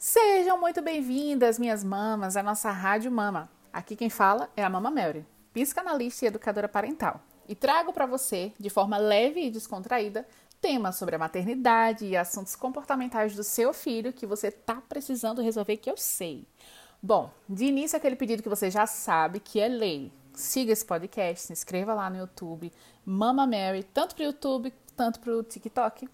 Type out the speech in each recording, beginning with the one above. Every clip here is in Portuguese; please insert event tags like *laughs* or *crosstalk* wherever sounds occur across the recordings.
Sejam muito bem-vindas, minhas mamas, à nossa Rádio Mama. Aqui quem fala é a Mama Mary, psicanalista e educadora parental. E trago para você, de forma leve e descontraída, temas sobre a maternidade e assuntos comportamentais do seu filho que você tá precisando resolver, que eu sei. Bom, de início aquele pedido que você já sabe que é lei. Siga esse podcast, se inscreva lá no YouTube, Mama Mary, tanto para o YouTube, tanto para o TikTok.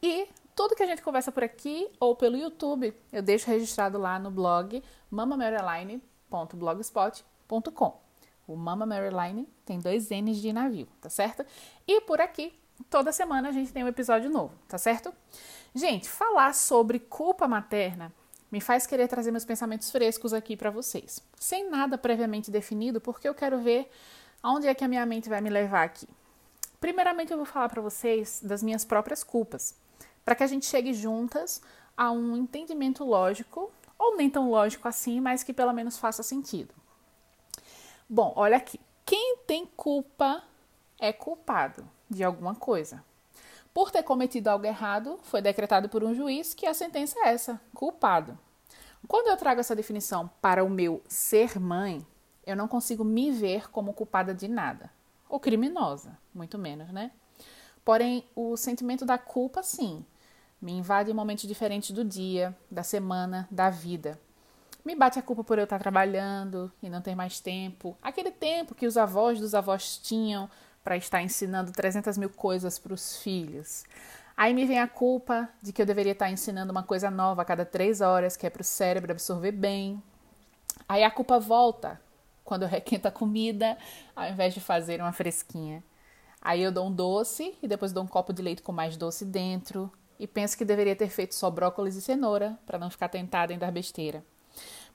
E tudo que a gente conversa por aqui ou pelo YouTube, eu deixo registrado lá no blog mamamaryline.blogspot.com. O Mama Maryline tem dois N's de navio, tá certo? E por aqui, toda semana a gente tem um episódio novo, tá certo? Gente, falar sobre culpa materna me faz querer trazer meus pensamentos frescos aqui para vocês, sem nada previamente definido, porque eu quero ver aonde é que a minha mente vai me levar aqui. Primeiramente, eu vou falar para vocês das minhas próprias culpas para que a gente chegue juntas a um entendimento lógico, ou nem tão lógico assim, mas que pelo menos faça sentido. Bom, olha aqui. Quem tem culpa é culpado de alguma coisa. Por ter cometido algo errado, foi decretado por um juiz que a sentença é essa: culpado. Quando eu trago essa definição para o meu ser mãe, eu não consigo me ver como culpada de nada, ou criminosa, muito menos, né? Porém, o sentimento da culpa, sim, me invade em momentos diferentes do dia, da semana, da vida. Me bate a culpa por eu estar trabalhando e não ter mais tempo. Aquele tempo que os avós dos avós tinham para estar ensinando 300 mil coisas para os filhos. Aí me vem a culpa de que eu deveria estar ensinando uma coisa nova a cada três horas, que é para o cérebro absorver bem. Aí a culpa volta quando eu requento a comida, ao invés de fazer uma fresquinha. Aí eu dou um doce e depois dou um copo de leite com mais doce dentro e penso que deveria ter feito só brócolis e cenoura para não ficar tentada em dar besteira.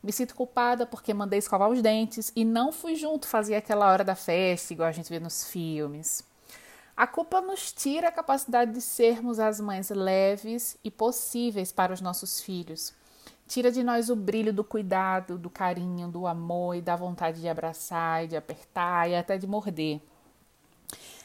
Me sinto culpada porque mandei escovar os dentes e não fui junto fazer aquela hora da festa, igual a gente vê nos filmes. A culpa nos tira a capacidade de sermos as mães leves e possíveis para os nossos filhos. Tira de nós o brilho do cuidado, do carinho, do amor e da vontade de abraçar e de apertar e até de morder.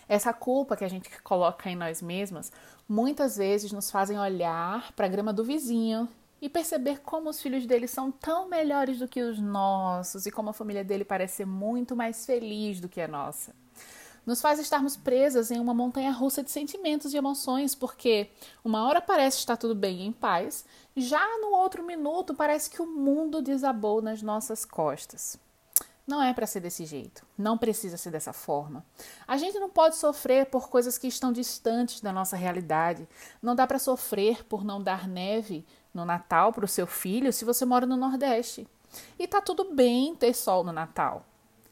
Essa culpa que a gente coloca em nós mesmas muitas vezes nos fazem olhar para a grama do vizinho e perceber como os filhos dele são tão melhores do que os nossos e como a família dele parece ser muito mais feliz do que a nossa. Nos faz estarmos presas em uma montanha russa de sentimentos e emoções, porque uma hora parece estar tudo bem e em paz, já no outro minuto parece que o mundo desabou nas nossas costas. Não é para ser desse jeito. Não precisa ser dessa forma. A gente não pode sofrer por coisas que estão distantes da nossa realidade. Não dá para sofrer por não dar neve no Natal para o seu filho se você mora no Nordeste. E tá tudo bem ter sol no Natal.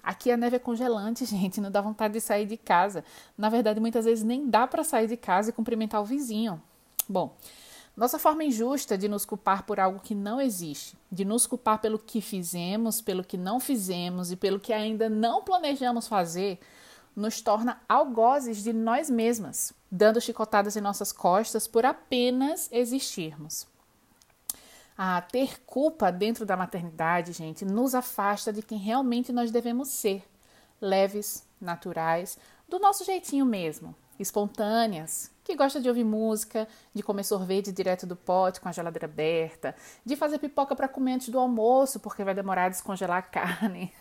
Aqui a neve é congelante, *laughs* gente, não dá vontade de sair de casa. Na verdade, muitas vezes nem dá para sair de casa e cumprimentar o vizinho. Bom, nossa forma injusta de nos culpar por algo que não existe, de nos culpar pelo que fizemos, pelo que não fizemos e pelo que ainda não planejamos fazer, nos torna algozes de nós mesmas, dando chicotadas em nossas costas por apenas existirmos. Ah, ter culpa dentro da maternidade, gente, nos afasta de quem realmente nós devemos ser, leves, naturais, do nosso jeitinho mesmo, espontâneas, que gosta de ouvir música, de comer sorvete direto do pote com a geladeira aberta, de fazer pipoca para comer antes do almoço, porque vai demorar a descongelar a *laughs* carne.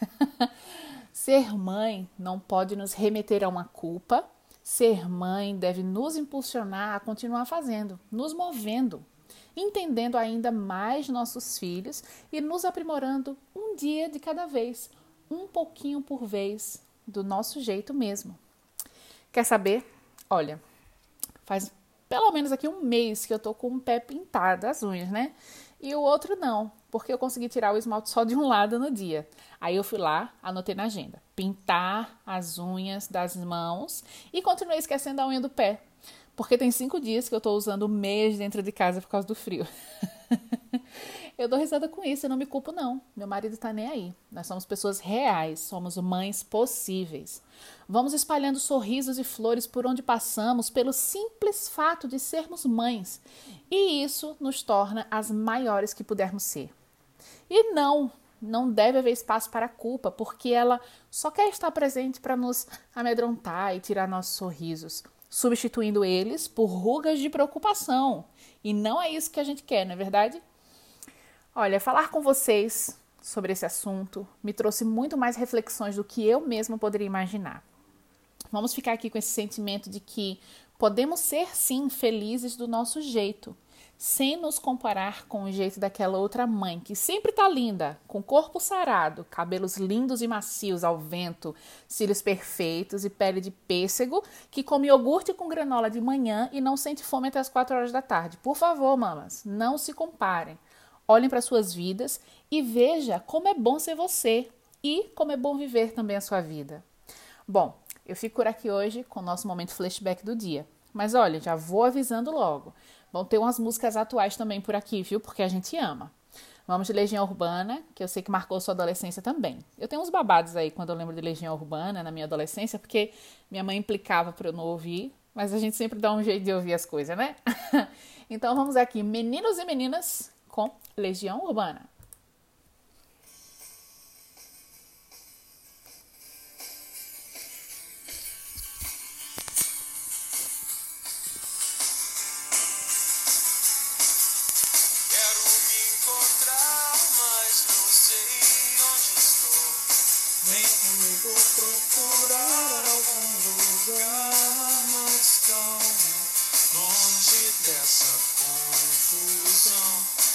Ser mãe não pode nos remeter a uma culpa. Ser mãe deve nos impulsionar a continuar fazendo, nos movendo, entendendo ainda mais nossos filhos e nos aprimorando um dia de cada vez, um pouquinho por vez, do nosso jeito mesmo. Quer saber? Olha, Faz pelo menos aqui um mês que eu tô com um pé pintado, as unhas, né? E o outro não, porque eu consegui tirar o esmalte só de um lado no dia. Aí eu fui lá, anotei na agenda: pintar as unhas das mãos e continuei esquecendo a unha do pé. Porque tem cinco dias que eu tô usando o mês dentro de casa por causa do frio. *laughs* Eu dou risada com isso, eu não me culpo, não. Meu marido tá nem aí. Nós somos pessoas reais, somos mães possíveis. Vamos espalhando sorrisos e flores por onde passamos pelo simples fato de sermos mães. E isso nos torna as maiores que pudermos ser. E não, não deve haver espaço para a culpa, porque ela só quer estar presente para nos amedrontar e tirar nossos sorrisos, substituindo eles por rugas de preocupação. E não é isso que a gente quer, não é verdade? Olha, falar com vocês sobre esse assunto me trouxe muito mais reflexões do que eu mesma poderia imaginar. Vamos ficar aqui com esse sentimento de que podemos ser sim felizes do nosso jeito, sem nos comparar com o jeito daquela outra mãe que sempre tá linda, com corpo sarado, cabelos lindos e macios ao vento, cílios perfeitos e pele de pêssego, que come iogurte com granola de manhã e não sente fome até as 4 horas da tarde. Por favor, mamas, não se comparem. Olhem para suas vidas e veja como é bom ser você e como é bom viver também a sua vida. Bom, eu fico por aqui hoje com o nosso momento flashback do dia. Mas olha, já vou avisando logo. Vão ter umas músicas atuais também por aqui, viu? Porque a gente ama. Vamos de Legião Urbana, que eu sei que marcou sua adolescência também. Eu tenho uns babados aí quando eu lembro de Legião Urbana na minha adolescência, porque minha mãe implicava para eu não ouvir, mas a gente sempre dá um jeito de ouvir as coisas, né? *laughs* então vamos aqui, meninos e meninas, com Legião Urbana.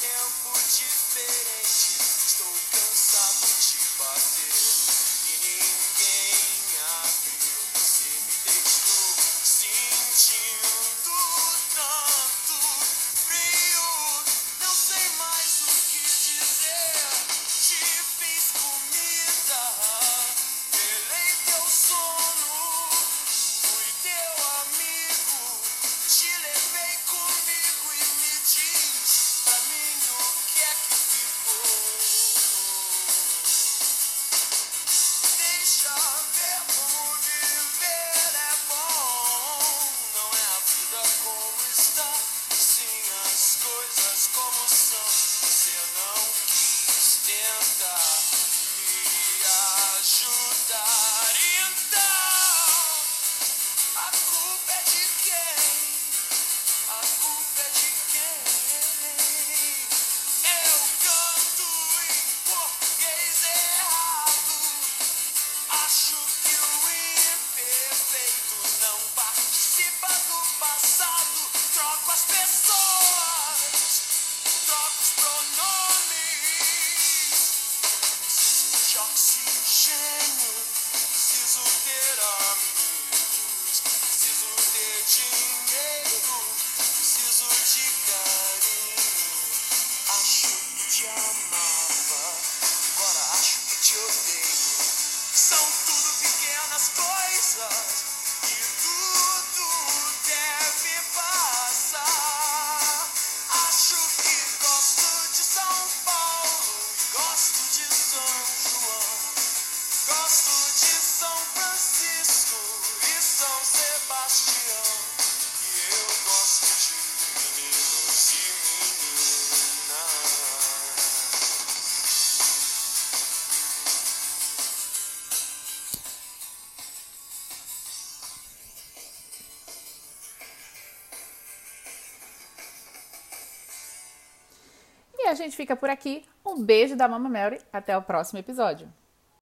tempo diferente. E a gente fica por aqui. Um beijo da Mama Mary. Até o próximo episódio.